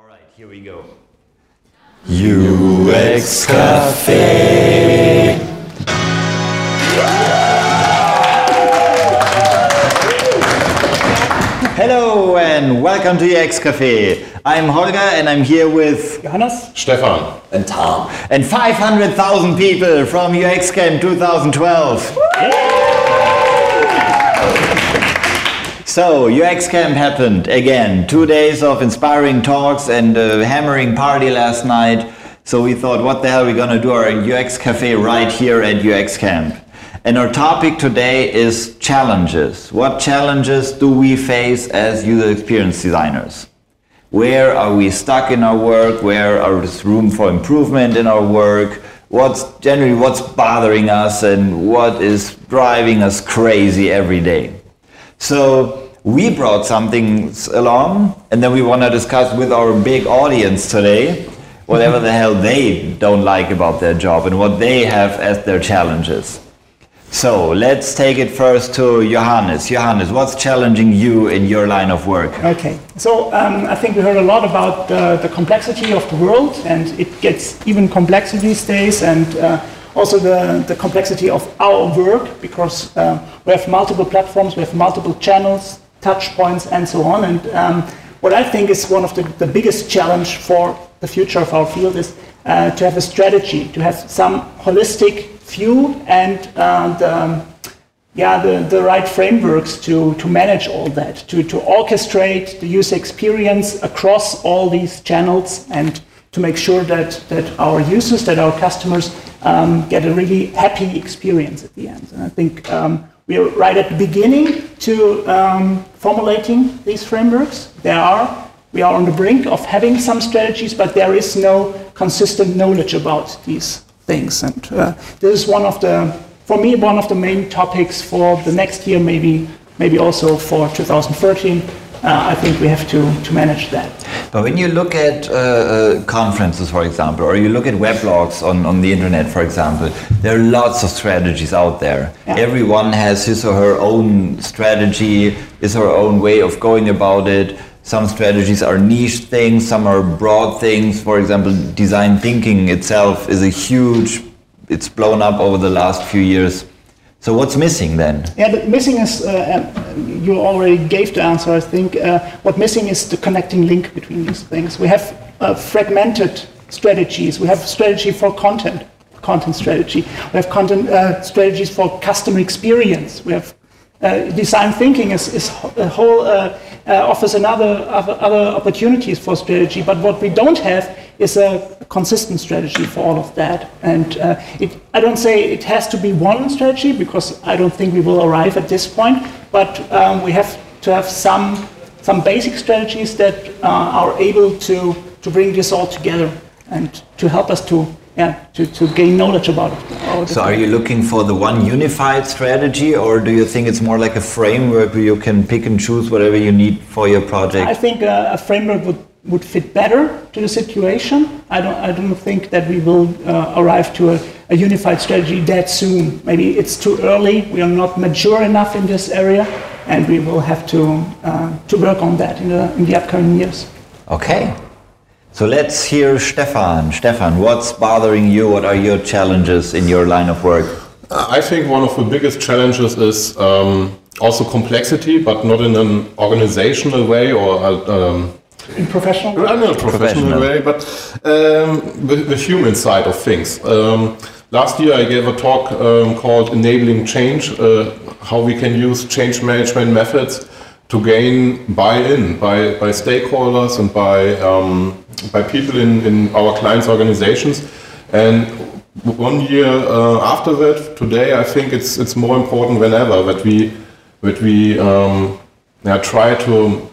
All right, here we go. UX Cafe. Hello and welcome to UX Cafe. I'm Holger and I'm here with Johannes? Stefan. And Tom. and 500,000 people from UX Camp 2012. So, UX Camp happened again. Two days of inspiring talks and a hammering party last night. So, we thought, what the hell are we gonna do our UX Cafe right here at UX Camp? And our topic today is challenges. What challenges do we face as user experience designers? Where are we stuck in our work? Where there's room for improvement in our work? What's generally what's bothering us and what is driving us crazy every day? So we brought something along, and then we want to discuss with our big audience today whatever the hell they don't like about their job and what they have as their challenges. So let's take it first to Johannes. Johannes, what's challenging you in your line of work? Okay, so um, I think we heard a lot about uh, the complexity of the world, and it gets even complex these days, and uh, also the, the complexity of our work, because uh, we have multiple platforms, we have multiple channels, touch points, and so on. And um, what I think is one of the, the biggest challenge for the future of our field is uh, to have a strategy, to have some holistic view and uh, the, yeah, the, the right frameworks to, to manage all that, to, to orchestrate the user experience across all these channels and to make sure that, that our users, that our customers um, get a really happy experience at the end. And I think um, we are right at the beginning to um, formulating these frameworks. There are, we are on the brink of having some strategies, but there is no consistent knowledge about these things. And uh, this is one of the, for me, one of the main topics for the next year, maybe, maybe also for 2013. Uh, I think we have to, to manage that. But when you look at uh, uh, conferences, for example, or you look at weblogs on, on the internet, for example, there are lots of strategies out there. Yeah. Everyone has his or her own strategy, his or her own way of going about it. Some strategies are niche things, some are broad things. For example, design thinking itself is a huge, it's blown up over the last few years. So what's missing then? Yeah, the missing is, uh, um, you already gave the answer, I think. Uh, what missing is the connecting link between these things. We have uh, fragmented strategies. We have strategy for content, content strategy. We have content uh, strategies for customer experience. We have uh, design thinking is, is a whole uh, offers another other, other opportunities for strategy. But what we don't have is a consistent strategy for all of that. And uh, it, I don't say it has to be one strategy because I don't think we will arrive at this point. But um, we have to have some some basic strategies that uh, are able to to bring this all together and to help us to yeah to, to gain knowledge about it. So are you looking for the one unified strategy or do you think it's more like a framework where you can pick and choose whatever you need for your project? I think uh, a framework would, would fit better to the situation. I don't, I don't think that we will uh, arrive to a, a unified strategy that soon. Maybe it's too early. We are not mature enough in this area, and we will have to, uh, to work on that in the, in the upcoming years. Okay. So let's hear Stefan. Stefan, what's bothering you? What are your challenges in your line of work? I think one of the biggest challenges is um, also complexity, but not in an organizational way or uh, um, In professional I don't know, professional, Professional. way, but um, the, the human side of things. Um, last year I gave a talk um, called Enabling Change, uh, how we can use change management methods to gain buy-in by, by stakeholders and by, um, by people in, in our clients' organizations. And one year uh, after that, today, I think it's, it's more important than ever that we, that we um, yeah, try to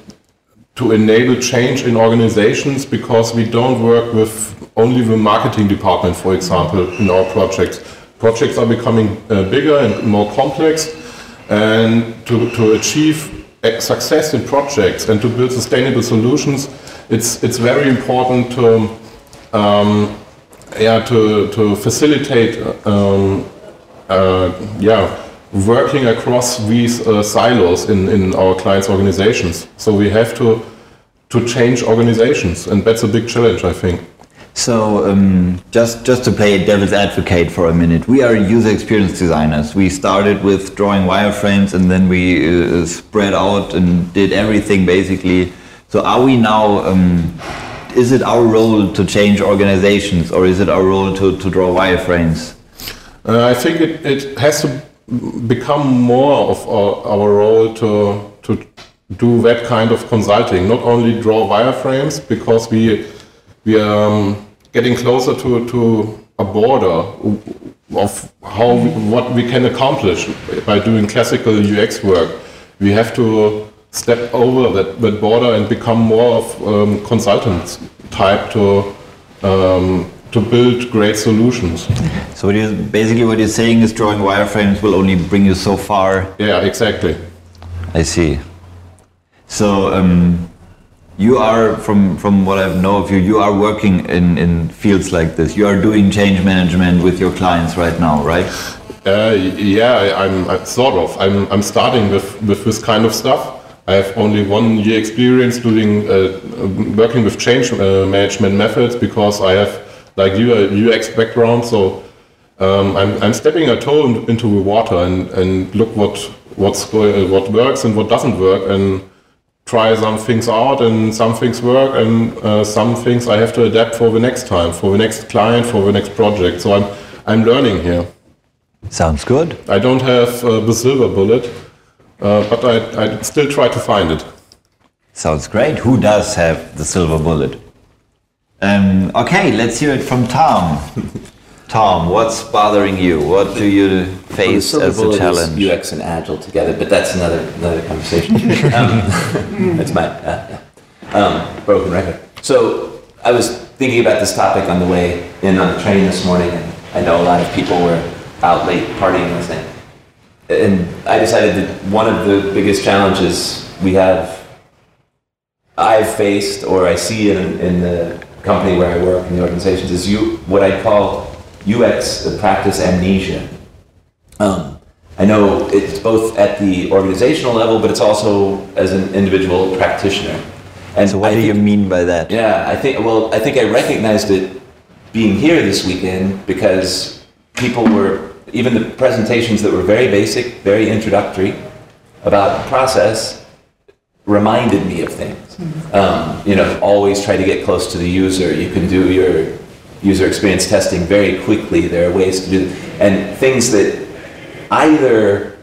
to enable change in organizations because we don't work with only the marketing department, for example, in our projects. Projects are becoming uh, bigger and more complex, and to, to achieve uh, success in projects and to build sustainable solutions, it's, it's very important to, um, yeah, to, to facilitate um, uh, yeah, working across these uh, silos in, in our clients' organizations. So we have to to change organizations, and that's a big challenge, I think. So um, just just to play devil's advocate for a minute, we are user experience designers. We started with drawing wireframes, and then we uh, spread out and did everything basically. So are we now? Um, is it our role to change organizations, or is it our role to, to draw wireframes? Uh, I think it, it has to become more of our, our role to to do that kind of consulting, not only draw wireframes, because we we are um, getting closer to, to a border of how we, what we can accomplish by doing classical UX work. We have to step over that, that border and become more of um, consultants type to um, to build great solutions. So what basically what you're saying is drawing wireframes will only bring you so far. Yeah, exactly. I see. So um, you are, from, from what I know of you, you are working in, in fields like this. You are doing change management with your clients right now, right? Uh, yeah, I'm, I'm sort of. I'm, I'm starting with, with this kind of stuff. I have only one year experience doing uh, working with change uh, management methods because I have, like you, a UX background. So um, I'm, I'm stepping a toe into the water and, and look what what's going, what works and what doesn't work and try some things out and some things work and uh, some things I have to adapt for the next time, for the next client, for the next project. So I'm I'm learning here. Sounds good. I don't have uh, the silver bullet, uh, but I, I still try to find it. Sounds great. Who does have the silver bullet? Um, okay, let's hear it from Tom. Tom, what's bothering you? What do you face well, as a challenge? UX and Agile together, but that's another another conversation. um, that's my uh, um, broken record. So I was thinking about this topic on the way in on the train this morning, and I know a lot of people were out late partying last night. And I decided that one of the biggest challenges we have, I've faced or I see in, in the company where I work in the organizations is you what I call UX practice amnesia. Um, I know it's both at the organizational level, but it's also as an individual practitioner. And so, what I do think, you mean by that? Yeah, I think. Well, I think I recognized it being here this weekend because people were even the presentations that were very basic, very introductory about the process reminded me of things. Um, you know, always try to get close to the user. You can do your user experience testing very quickly. There are ways to do. And things that either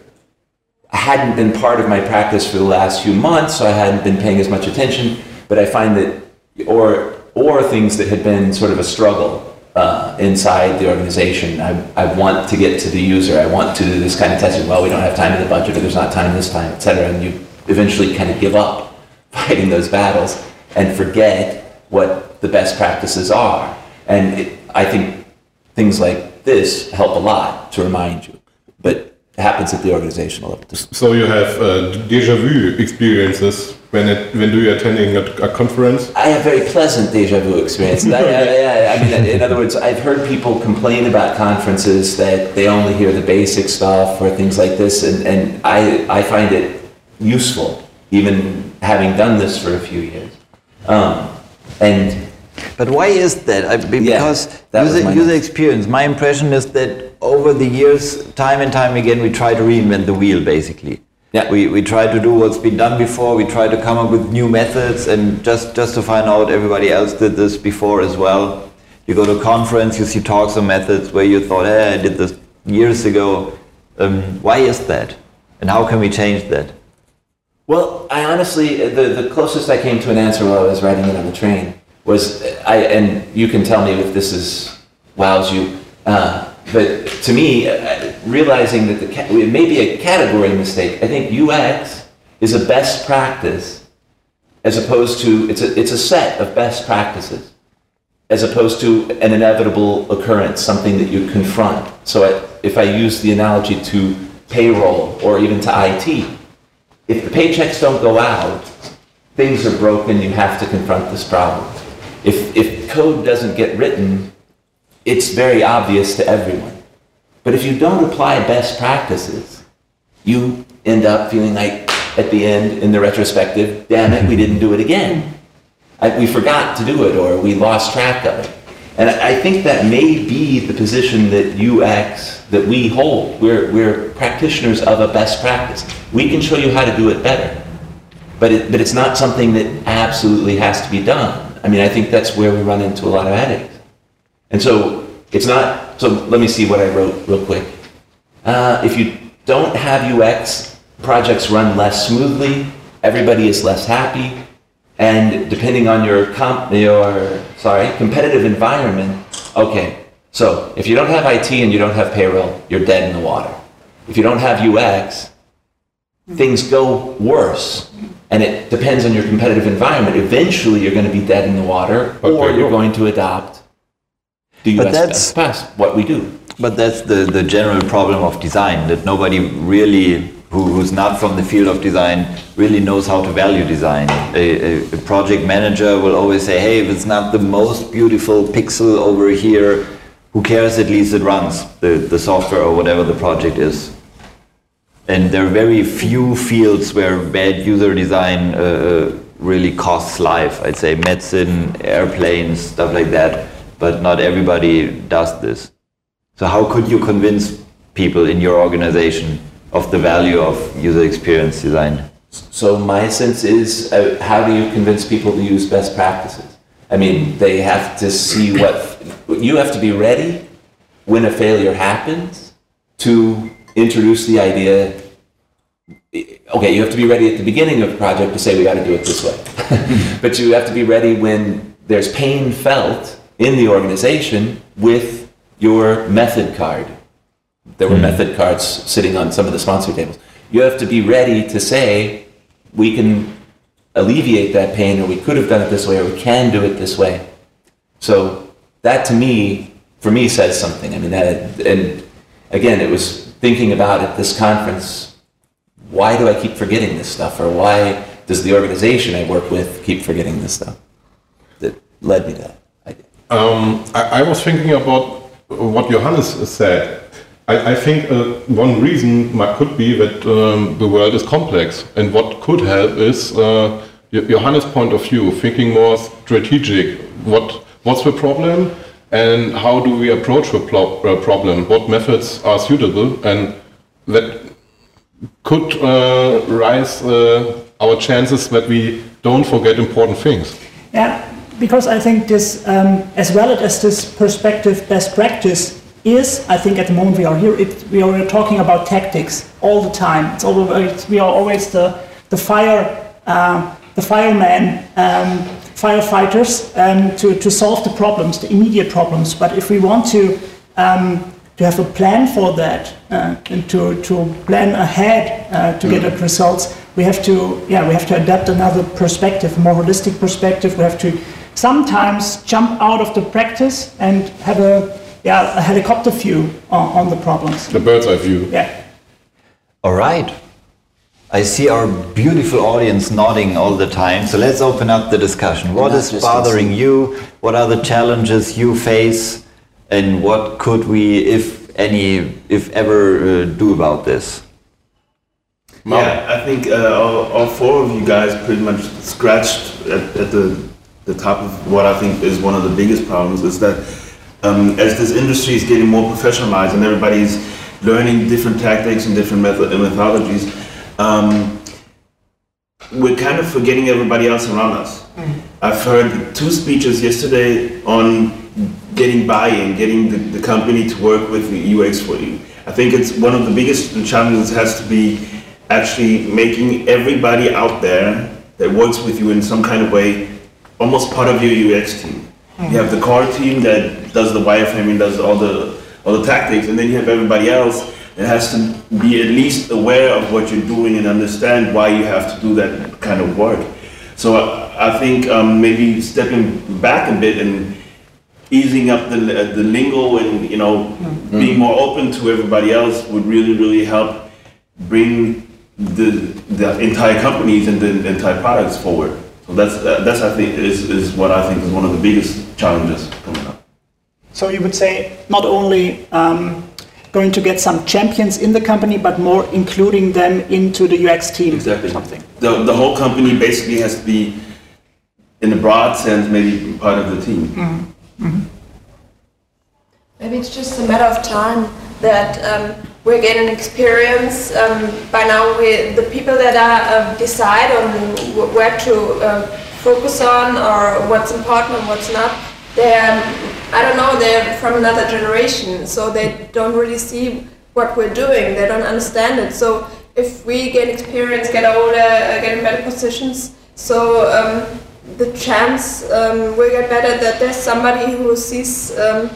hadn't been part of my practice for the last few months, so I hadn't been paying as much attention, but I find that, or, or things that had been sort of a struggle uh, inside the organization. I, I want to get to the user. I want to do this kind of testing. Well, we don't have time in the budget, or there's not time this time, et cetera. And you eventually kind of give up fighting those battles and forget what the best practices are. And it, I think things like this help a lot to remind you. But it happens at the organizational level. So you have uh, deja vu experiences when it, when you're attending a, a conference. I have very pleasant deja vu experiences. I, I, I, I mean, in other words, I've heard people complain about conferences that they only hear the basic stuff or things like this, and, and I, I find it useful, even having done this for a few years. Um, and But why is that? I, be- Yeah, because that user, my user experience, my impression is that over the years, time and time again, we try to reinvent the wheel, basically. Yeah. We, we try to do what's been done before. We try to come up with new methods, and just, just to find out everybody else did this before as well. You go to a conference, you see talks on methods where you thought, hey, I did this years ago. Um, why is that? And how can we change that? Well, I honestly, the, the closest I came to an answer while I was riding it on the train was, I, and you can tell me if this is wows you, uh, but to me, uh, realizing that the it may be a category mistake, I think UX is a best practice as opposed to, it's a, it's a set of best practices as opposed to an inevitable occurrence, something that you confront. So I, if I use the analogy to payroll or even to IT, if the paychecks don't go out, things are broken, you have to confront this problem. If, if code doesn't get written, it's very obvious to everyone. But if you don't apply best practices, you end up feeling like at the end, in the retrospective, damn it, we didn't do it again. I, we forgot to do it or we lost track of it. And I think that may be the position that UX, that we hold. We're, we're practitioners of a best practice. We can show you how to do it better. But, it, but it's not something that absolutely has to be done. I mean, I think that's where we run into a lot of headaches. And so it's not, so let me see what I wrote real quick. Uh, if you don't have UX, projects run less smoothly, everybody is less happy, and depending on your comp, your sorry competitive environment, okay. So if you don't have IT and you don't have payroll, you're dead in the water. If you don't have UX, things go worse, and it depends on your competitive environment. Eventually, you're going to be dead in the water, But or they you're going to adopt the But that's- best pass, what we do. But that's the, the general problem of design, that nobody really, who, who's not from the field of design, really knows how to value design. A, a, a project manager will always say, hey, if it's not the most beautiful pixel over here, who cares, at least it runs, the, the software or whatever the project is. And there are very few fields where bad user design uh, uh, really costs life. I'd say medicine, airplanes, stuff like that. But not everybody does this. So how could you convince people in your organization of the value of user experience design? So my sense is, uh, how do you convince people to use best practices? I mean, they have to see what you have to be ready when a failure happens to introduce the idea. Okay, you have to be ready at the beginning of the project to say we got to do it this way, but you have to be ready when there's pain felt in the organization with your method card. There were method cards sitting on some of the sponsor tables. You have to be ready to say, we can alleviate that pain, or we could have done it this way, or we can do it this way. So that to me, for me, says something. I mean, that, and again, it was thinking about at this conference, why do I keep forgetting this stuff, or why does the organization I work with keep forgetting this stuff? That led me to that idea. Um, I, I was thinking about what Johannes said. I, I think uh, one reason could be that um, the world is complex, and what could help is uh, Johannes' point of view, thinking more strategic. What what's the problem, and how do we approach the uh, problem? What methods are suitable, and that could uh, rise uh, our chances that we don't forget important things. Yeah, because I think this, um, as well as this perspective best practice is, I think at the moment we are here, it, we are talking about tactics all the time. It's always, we are always the, the fire, uh, the firemen, um, firefighters um, to, to solve the problems, the immediate problems. But if we want to um, to have a plan for that uh, and to, to plan ahead uh, to get at results, we have to yeah we have to adapt another perspective, a more holistic perspective. We have to sometimes jump out of the practice and have a yeah a helicopter view on, on the problems. The bird's eye view. Yeah. All right. I see our beautiful audience nodding all the time. So let's open up the discussion. What not is just bothering you? What are the challenges you face? And what could we, if any, if ever, uh, do about this? Yeah, I think uh, all, all four of you guys pretty much scratched at, at the, the top of what I think is one of the biggest problems is that um, as this industry is getting more professionalized and everybody's learning different tactics and different method and methodologies, um, we're kind of forgetting everybody else around us. I've heard two speeches yesterday on getting buy-in, getting the, the company to work with the UX for you. I think it's one of the biggest challenges has to be actually making everybody out there that works with you in some kind of way almost part of your UX team. Mm-hmm. You have the core team that does the wireframing, does all the all the tactics, and then you have everybody else that has to be at least aware of what you're doing and understand why you have to do that kind of work. So I, I think um, maybe stepping back a bit and easing up the, uh, the lingo and you know mm-hmm. being more open to everybody else would really really help bring the the entire companies and the entire products forward. So that's uh, that's I think is, is what I think is one of the biggest challenges coming up. So you would say not only um, going to get some champions in the company, but more including them into the UX team. Exactly. Something. The, the whole company basically has to be in a broad sense, maybe part of the team. Mm-hmm. Maybe it's just a matter of time that um, we're getting experience. Um, by now, we, the people that are uh, decide on where to uh, focus on or what's important and what's not, they're, I don't know, they're from another generation, so they don't really see what we're doing. They don't understand it. So if we get experience, get older, uh, get in better positions, so um, the chance um, will get better that there's somebody who sees um,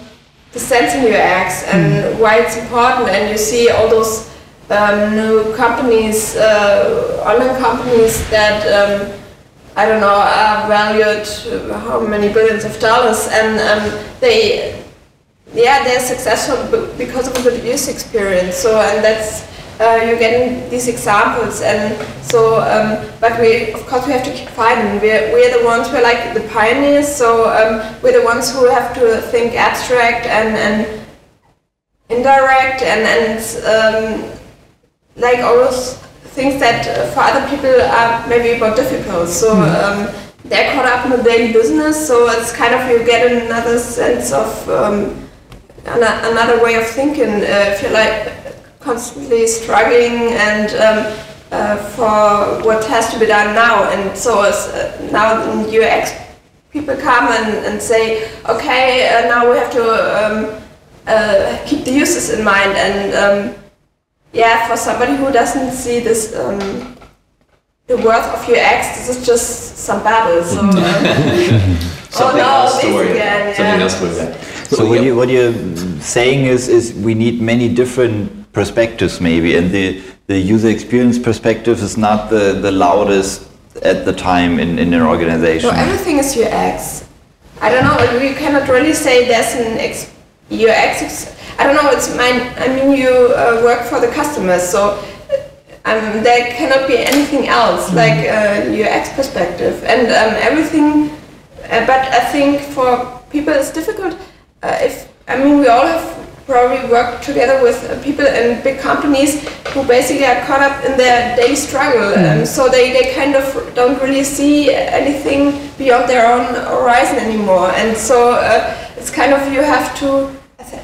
the sense in UX and why it's important, and you see all those um, new companies, uh, online companies that um, I don't know are valued how many billions of dollars, and um, they yeah they're successful because of good use experience. So and that's uh, you're getting these examples, and so um, but we of course we have to keep fighting. We're we're the ones we're like the pioneers, so um, we're the ones who have to think abstract and and indirect and and um, like those things that uh, for other people are maybe more difficult. So um, they're caught up in the daily business. So it's kind of you get another sense of um, ano- another way of thinking. Uh, if you're like constantly struggling and um, uh, for what has to be done now, and so as uh, now in UX people come and, and say, okay, uh, now we have to um, uh, keep the users in mind and. Yeah, for somebody who doesn't see this, um, the worth of UX, this is just some babble. So, um, oh Something no, else this again, about. Something else to worry about. So what yeah. you what you're saying is is we need many different perspectives maybe, and the the user experience perspective is not the the loudest at the time in in an organization. So everything is UX. I don't know. We cannot really say there's an ex- UX. ex- I don't know. It's mine. I mean, you uh, work for the customers, so um, there cannot be anything else like uh, ex perspective and um, everything. Uh, but I think for people it's difficult. Uh, if I mean, we all have probably worked together with uh, people in big companies who basically are caught up in their daily struggle, and so they, they kind of don't really see anything beyond their own horizon anymore. And so uh, it's kind of you have to,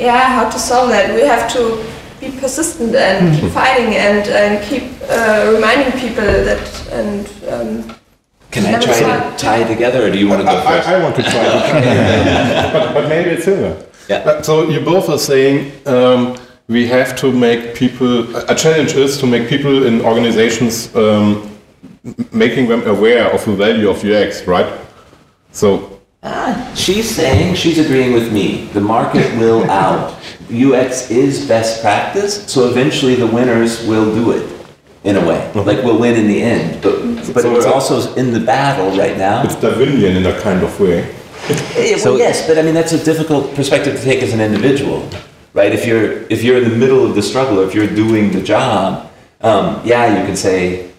yeah, how to solve that. We have to be persistent and keep fighting and, and keep uh, reminding people that and. Um, Can I try to tie together, or do you want to go first? I, I want to try, but, but maybe it's similar. Yeah. Uh, So you both are saying um, we have to make people. A challenge is to make people in organizations um, making them aware of the value of UX, right? So She's saying, she's agreeing with me. The market will out. UX is best practice, so eventually the winners will do it in a way. Like we'll win in the end. But but So we're it's also in the battle right now. it's Darwinian in a kind of way. Yeah, So- yes, but I mean that's a difficult perspective to take as an individual, right? If you're if you're in the middle of the struggle, if you're doing the job, um, yeah, you can say,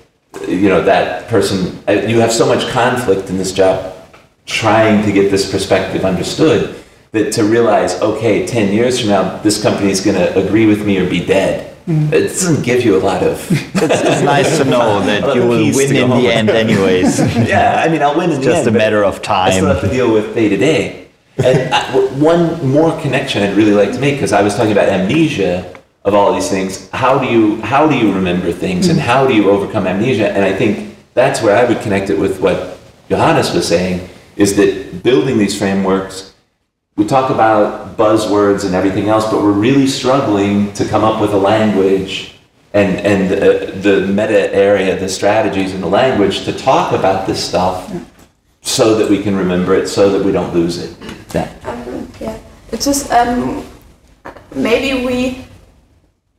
you know, that person. uh, You have so much conflict in this job, trying to get this perspective understood, that to realize, okay, ten years from now, this company is going to agree with me or be dead. Mm. It doesn't give you a lot of. It's, it's nice to know that you will win in the end anyways. yeah, I mean, I'll win in the Just end. Just a matter of I still time. have to deal with day to day. And I, one more connection I'd really like to make because I was talking about amnesia of all these things. How do you how do you remember things and mm. how do you overcome amnesia? And I think that's where I would connect it with what Johannes was saying is that building these frameworks. We talk about buzzwords and everything else, but we're really struggling to come up with a language and and uh, the meta area, the strategies and the language to talk about this stuff, so that we can remember it, so that we don't lose it. Yeah. Um, yeah, it's just um, maybe we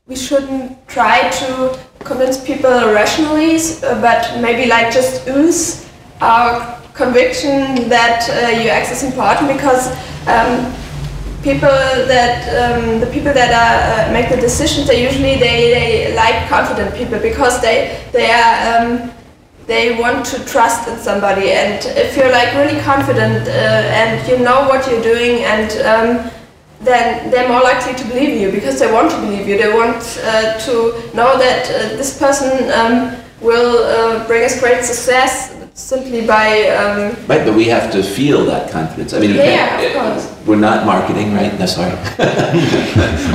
we shouldn't try to convince people rationally, but maybe like just use our conviction that uh, UX is important because um, people that um, the people that are, uh, make the decisions they usually they, they like confident people because they they are um, they want to trust in somebody. And if you're like really confident uh, and you know what you're doing and um, then they're more likely to believe you because they want to believe you. They want uh, to know that uh, this person um, will uh, bring us great success simply by um, Right, but we have to feel that confidence. I mean, we Yeah, can't- of course. We're not marketing, right? No, sorry.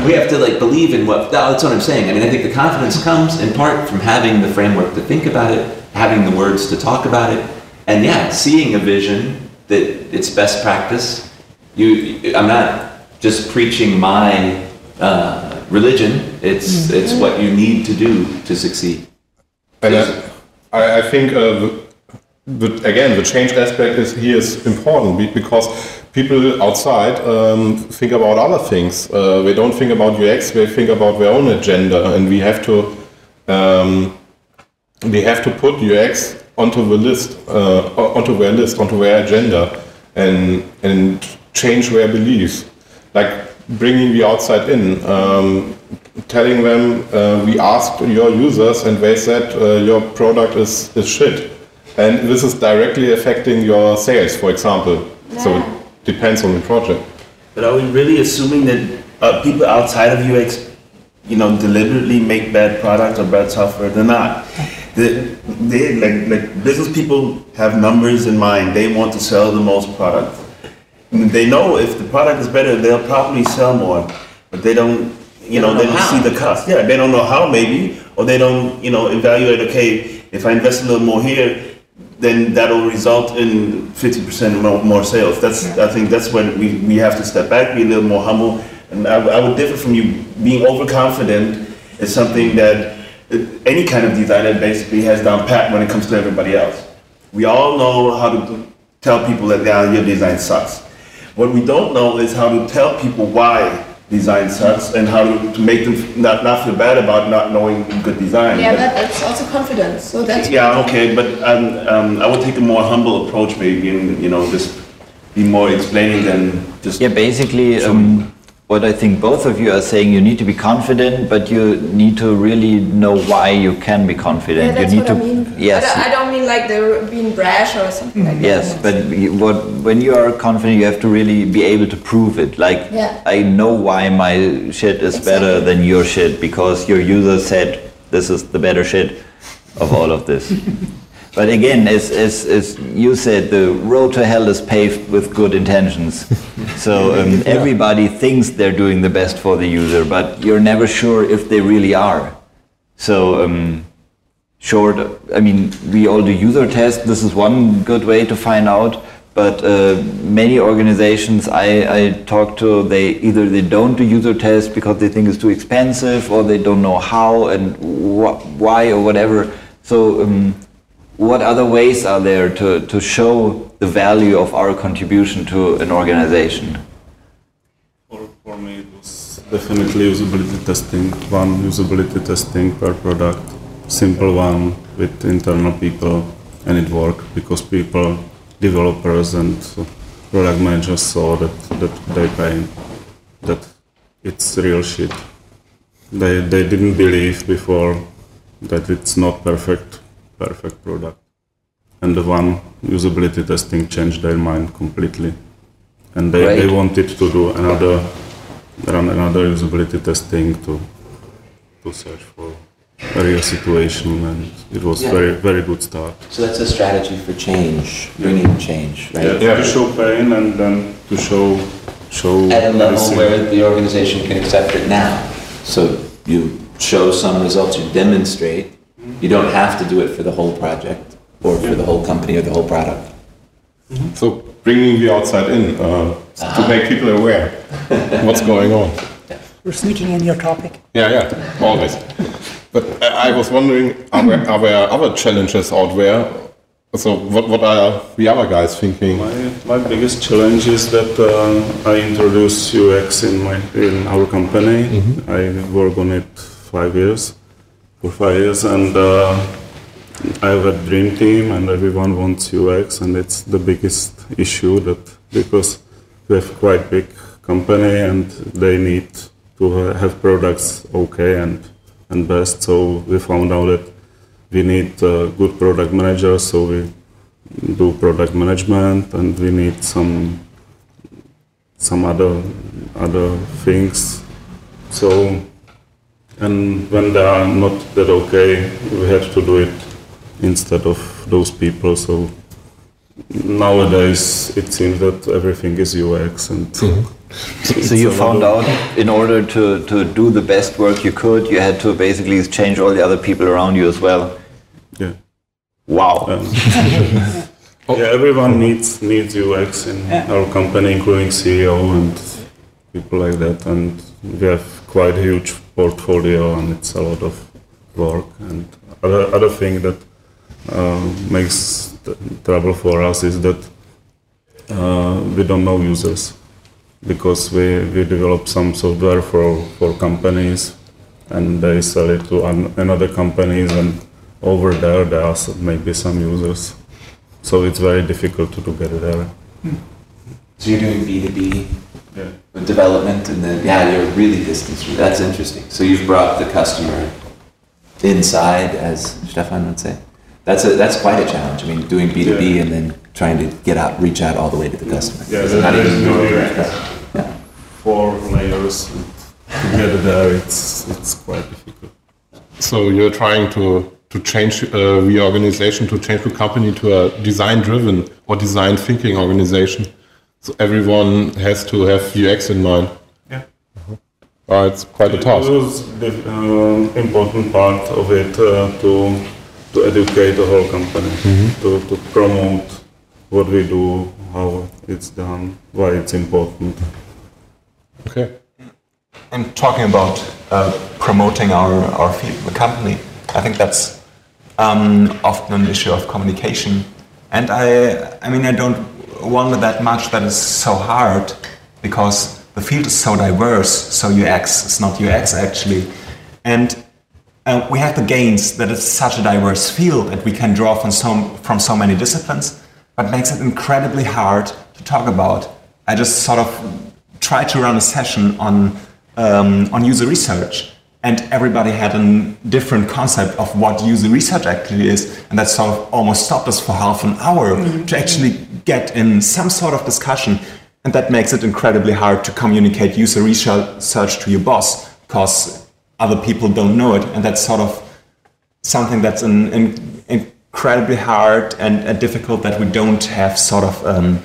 we have to like believe in what. That's what I'm saying. I mean, I think the confidence comes in part from having the framework to think about it, having the words to talk about it, and yeah, seeing a vision that it's best practice. You, I'm not just preaching my uh, religion. It's it's what you need to do to succeed. And I, I think, uh, the, again, the change aspect is here is important because people outside um, think about other things. Uh, they don't think about UX; they think about their own agenda, and we have to um, we have to put UX onto the list, uh, onto their list, onto their agenda, and and change their beliefs, like bringing the outside in. Um, telling them uh, we asked your users and they said uh, your product is, is shit and this is directly affecting your sales for example so it depends on the project But are we really assuming that uh, people outside of UX, you know, deliberately make bad products or bad software? They're not. They, they like like business people have numbers in mind. They want to sell the most product. They know if the product is better, they'll probably sell more. But they don't, you know, don't they know don't how. see the cost. Yeah, they don't know how maybe, or they don't, you know, evaluate. Okay, if I invest a little more here, then that'll result in 50% more, more sales. That's, I think that's when we, we have to step back, be a little more humble. And I, I would differ from you. Being overconfident is something that uh, any kind of designer basically has down pat when it comes to everybody else. We all know how to tell people that yeah, your design sucks. What we don't know is how to tell people why design sucks and how to, to make them not, not feel bad about not knowing good design. yeah, But- that, that's also confidence. So that's yeah, okay, but um, um, I would take a more humble approach, maybe, and you know, just be more explaining than just. Yeah, basically, um, what I think both of you are saying, you need to be confident, but you need to really know why you can be Yeah, confident. that's you need what to, I mean. yes, I don't, I don't mean like they're being brash or something like yes, that. Yes, but you, what when you are confident, you have to really be able to prove it. Like, Yeah. I know why my shit is better than your shit because your user said this is the better shit of all of this. But again, as, as, as you said, the road to hell is paved with good intentions. So um, everybody thinks they're doing the best for the user, but you're never sure if they really are. So um, short, I mean, we all do user tests. This is one good way to find out. But uh, many organizations I, I talk to, they either they don't do user tests because they think it's too expensive, or they don't know how and wh- why or whatever. So, um, what other ways are there to, to show the value of our contribution to an organization? For, for me, it was definitely usability testing. One usability testing per product, simple one with internal people, and it worked because people, developers, and product managers saw that that they pay that it's real shit. They they didn't believe before that it's not perfect perfect product, and the one usability testing changed their mind completely and they, they wanted to do another run another usability testing to to search for a real situation and it was Yeah. very very good start So that's a strategy for change, bringing change, right? Yeah to show pain and then to show show At a level everything. where the organization can accept it now. So you show some results, you demonstrate. You don't have to do it for the whole project or for the whole company or the whole product. so bringing the outside in uh, to make people aware what's going on We're sneaking in your topic. Yeah, yeah, always. But I I was wondering, are there, are there other challenges out there? So what, what are the other guys thinking? My, my biggest challenge is that uh, I introduce UX in my in our company. I work on it five years, for five years, and uh, I have a dream team, and everyone wants UX, and it's the biggest issue that because we have quite big company and they need to have products okay and and best. So we found out that we need a good product manager, so we do product management, and we need some some other other things. So, and when they are not that okay, we have to do it instead of those people. So nowadays it seems that everything is UX and. So you found out in order to, to do the best work you could, you had to basically change all the other people around you as well. Yeah. Wow. Um, yeah, everyone needs needs UX in Yeah. our company, including CEO and people like that. And we have quite a huge portfolio, and it's a lot of work. And other other thing that uh, makes trouble for us is that uh, we don't know users because we, we develop some software for, for companies and they sell it to an, another companies and over there there are maybe some users so it's very difficult to, to get there So you're doing B2B yeah. development and then, yeah, you're really distanced from That's interesting. So you've brought the customer inside, as Stefan would say. That's a, that's quite a challenge. I mean, doing B2B Yeah. and then trying to get out, reach out all the way to the customer. Yeah, It's there- there is no your- UX. Yeah. four layers and to get there it's it's quite difficult So you're trying to to change uh, the organization, to change the company to a design-driven or design-thinking organization. So everyone has to have UX in mind. yeah Uh, it's quite a task. It task. was the uh, important part of it uh, to to educate the whole company, to, to promote what we do, how it's done, why it's important. Okay. And talking about uh, promoting our, our field, the company, I think that's um, often an issue of communication. And I, I mean, I don't wonder that much that it's so hard because the field is so diverse. So UX is not UX actually, and uh, we have the gains that it's such a diverse field that we can draw from so from so many disciplines, but makes it incredibly hard to talk about. I just sort of tried to run a session on um, on user research, and everybody had a different concept of what user research actually is, and that sort of almost stopped us for half an hour to actually get in some sort of discussion, and that makes it incredibly hard to communicate user research to your boss because other people don't know it, and that's sort of something that's an, an incredibly hard and, and difficult that we don't have sort of um,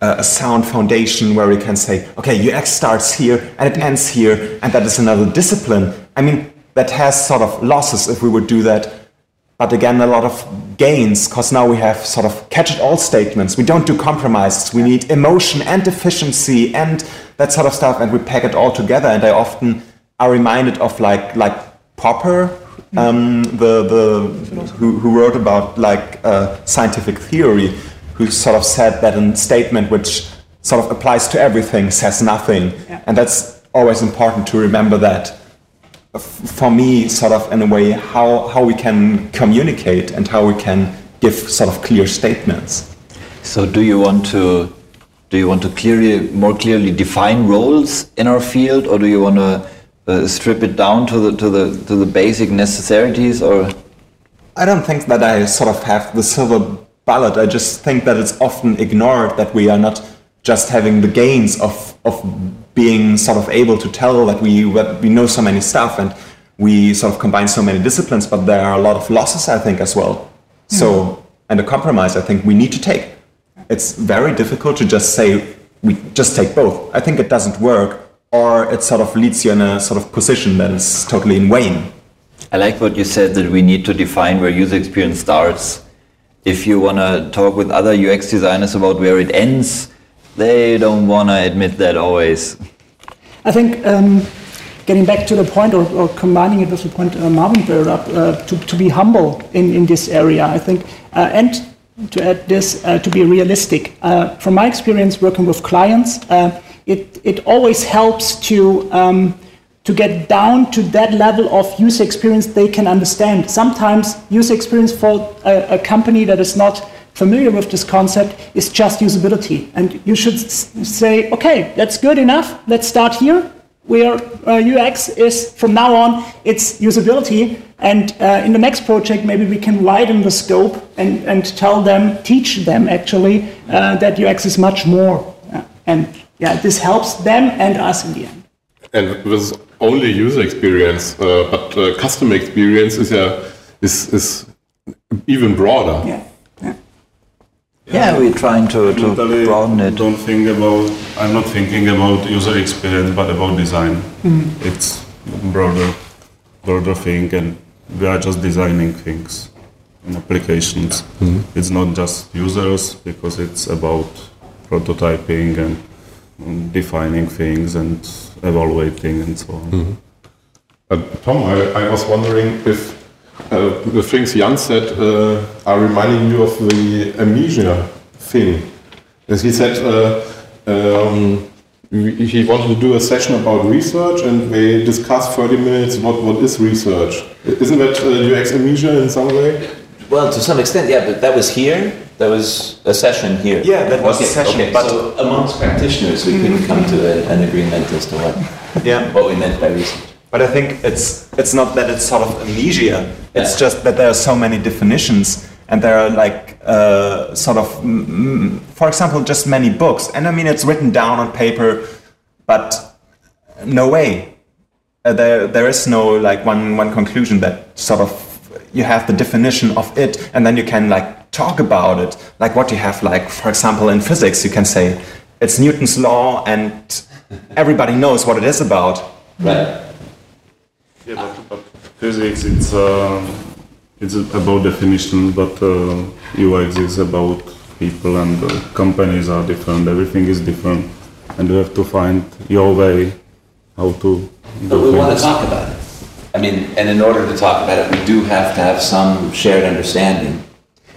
a a sound foundation where we can say, okay, UX starts here and it ends here, and that is another discipline. I mean, that has sort of losses if we would do that, but again, a lot of gains because now we have sort of catch-it-all statements. We don't do compromises. We need emotion and efficiency and that sort of stuff, and we pack it all together. And I often are reminded of like like Popper, um, the the who, who wrote about like uh, scientific theory, who sort of said that a statement which sort of applies to everything says nothing, Yeah. and that's always important to remember that for me, sort of in a way, how, how we can communicate and how we can give sort of clear statements. So do you want to do you want to clearly more clearly define roles in our field, or do you want to uh, strip it down to the to the to the basic necessities, or I don't think that I sort of have the silver bullet. I just think that it's often ignored that we are not just having the gains of, of being sort of able to tell that we, we know so many stuff and we sort of combine so many disciplines, but there are a lot of losses, I think, as well. Hmm. So, and a compromise I think we need to take. It's very difficult to just say we just take both. I think it doesn't work, or it sort of leads you in a sort of position that is totally in vain. I like what you said that we need to define where user experience starts. If you want to talk with other UX designers about where it ends, they don't want to admit that always. I think um, getting back to the point or, or combining it with the point uh, Marvin brought up, uh, to, to be humble in, in this area, I think, uh, and to add this, uh, to be realistic. Uh, from my experience working with clients, uh, it, it always helps to, um, to get down to that level of user experience they can understand. Sometimes user experience for a, a company that is not familiar with this concept is just usability. And you should say, okay, that's good enough. Let's start here. Where uh, UX is from now on, it's usability. And uh, in the next project, maybe we can widen the scope and, and tell them, teach them actually, uh, that UX is much more. Uh, and yeah, this helps them and us in the end. And with only user experience, uh, but uh, customer experience is a is is even broader. Yeah. Yeah, we're trying to, to Totally broaden it. Don't think about. I'm not thinking about user experience, but about design. Mm-hmm. It's broader, broader thing, and we are just designing things and applications. It's not just users because it's about prototyping and um, defining things and evaluating and so on. Uh, Tom, I, I was wondering if uh, the things Jan said uh, are reminding you of the amnesia thing. As he said, uh, um, he he wanted to do a session about research, and they discussed 30 minutes what, what is research. Isn't that uh, UX amnesia in some way? Well, to some extent, yeah, but that was here. That was a session here. Yeah, that was a session, Okay, but- so amongst practitioners, we couldn't come to a, an agreement as to what Yeah. what we meant by research. But I think it's it's not that it's sort of amnesia. It's Yeah. just that there are so many definitions, and there are like uh, sort of, for example, just many books. And I mean, it's written down on paper, but no way. Uh, there there is no like one one conclusion that sort of you have the definition of it, and then you can like talk about it. Like what you have, like for example, in physics, you can say it's Newton's law, and everybody knows what it is about. Right. Yeah, but, but physics it's uh, it's about definition, but uh, UX is about people and uh, companies are different. Everything is different, and you have to find your way how to But do we want to talk about it. I mean, and in order to talk about it, we do have to have some shared understanding.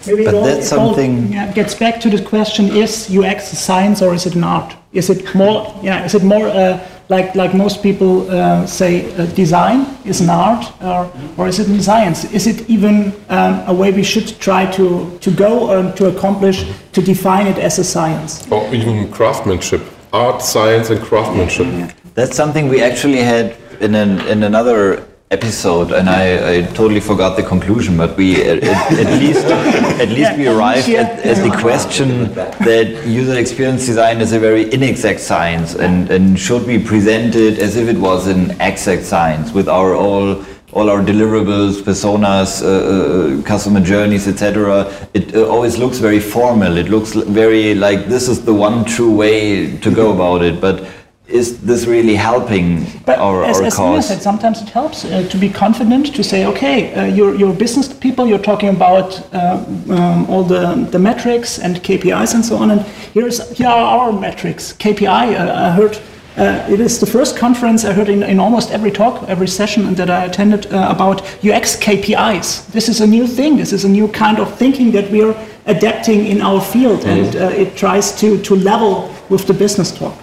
Maybe But it all, that's it all, something- yeah, gets back to the question: Is UX a science or is it an art? Is it more? Yeah, is it more uh, like like most people uh, say? Uh, design is an art, or or is it in science? Is it even um, a way we should try to to go and to accomplish to define it as a science? Or even craftsmanship, art, science, and craftsmanship. That's something we actually had in an, in another episode, and I, I totally forgot the conclusion. But we at, at least at least we arrived at, at the question that user experience design is a very inexact science, and, and should be presented as if it was an exact science with our all all our deliverables, personas, uh, uh, customer journeys, etc. It uh, always looks very formal. It looks very like this is the one true way to go about it, but is this really helping But our, as, our as cause? said, sometimes it helps uh, to be confident to say, okay, uh, you're, you're business people, you're talking about uh, um, all the, the metrics and KPIs and so on, and here's here are our metrics. KPI, uh, I heard. Uh, it is the first conference I heard in, in almost every talk, every session that I attended uh, about UX KPIs. This is a new thing. This is a new kind of thinking that we are adapting in our field, and uh, it tries to, to level with the business talk.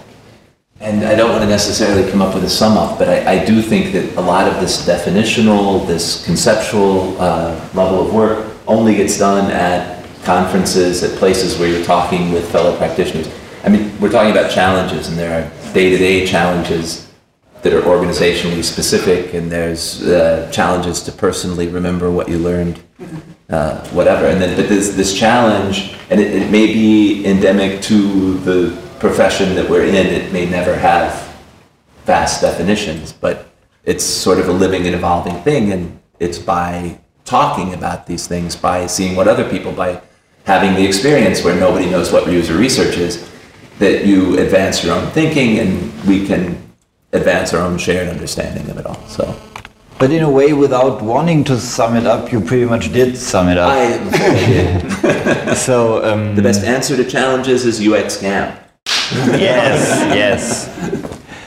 And I don't want to necessarily come up with a sum up, but I, I do think that a lot of this definitional, this conceptual uh, level of work only gets done at conferences, at places where you're talking with fellow practitioners. I mean, we're talking about challenges, and there are day to day challenges that are organizationally specific, and there's uh, challenges to personally remember what you learned, uh, whatever. And then, but this, this challenge, and it, it may be endemic to the profession that we're in, it may never have vast definitions, but it's sort of a living and evolving thing, and it's by talking about these things, by seeing what other people, by having the experience where nobody knows what user research is, that you advance your own thinking, and we can advance our own shared understanding of it all. So But in a way, without wanting to sum it up, you pretty much did sum it up. I, so um, the best answer to challenges is UX Camp. yes, yes.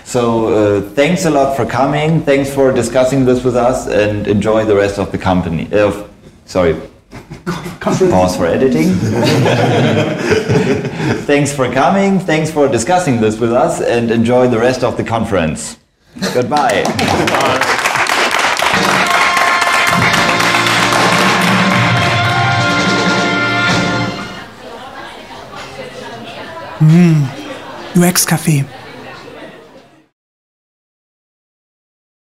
So uh, thanks a lot for coming. Thanks for discussing this with us, and enjoy the rest of the company. Uh, sorry. Pause for editing. thanks for coming. Thanks for discussing this with us, and enjoy the rest of the conference. Goodbye. UX Café.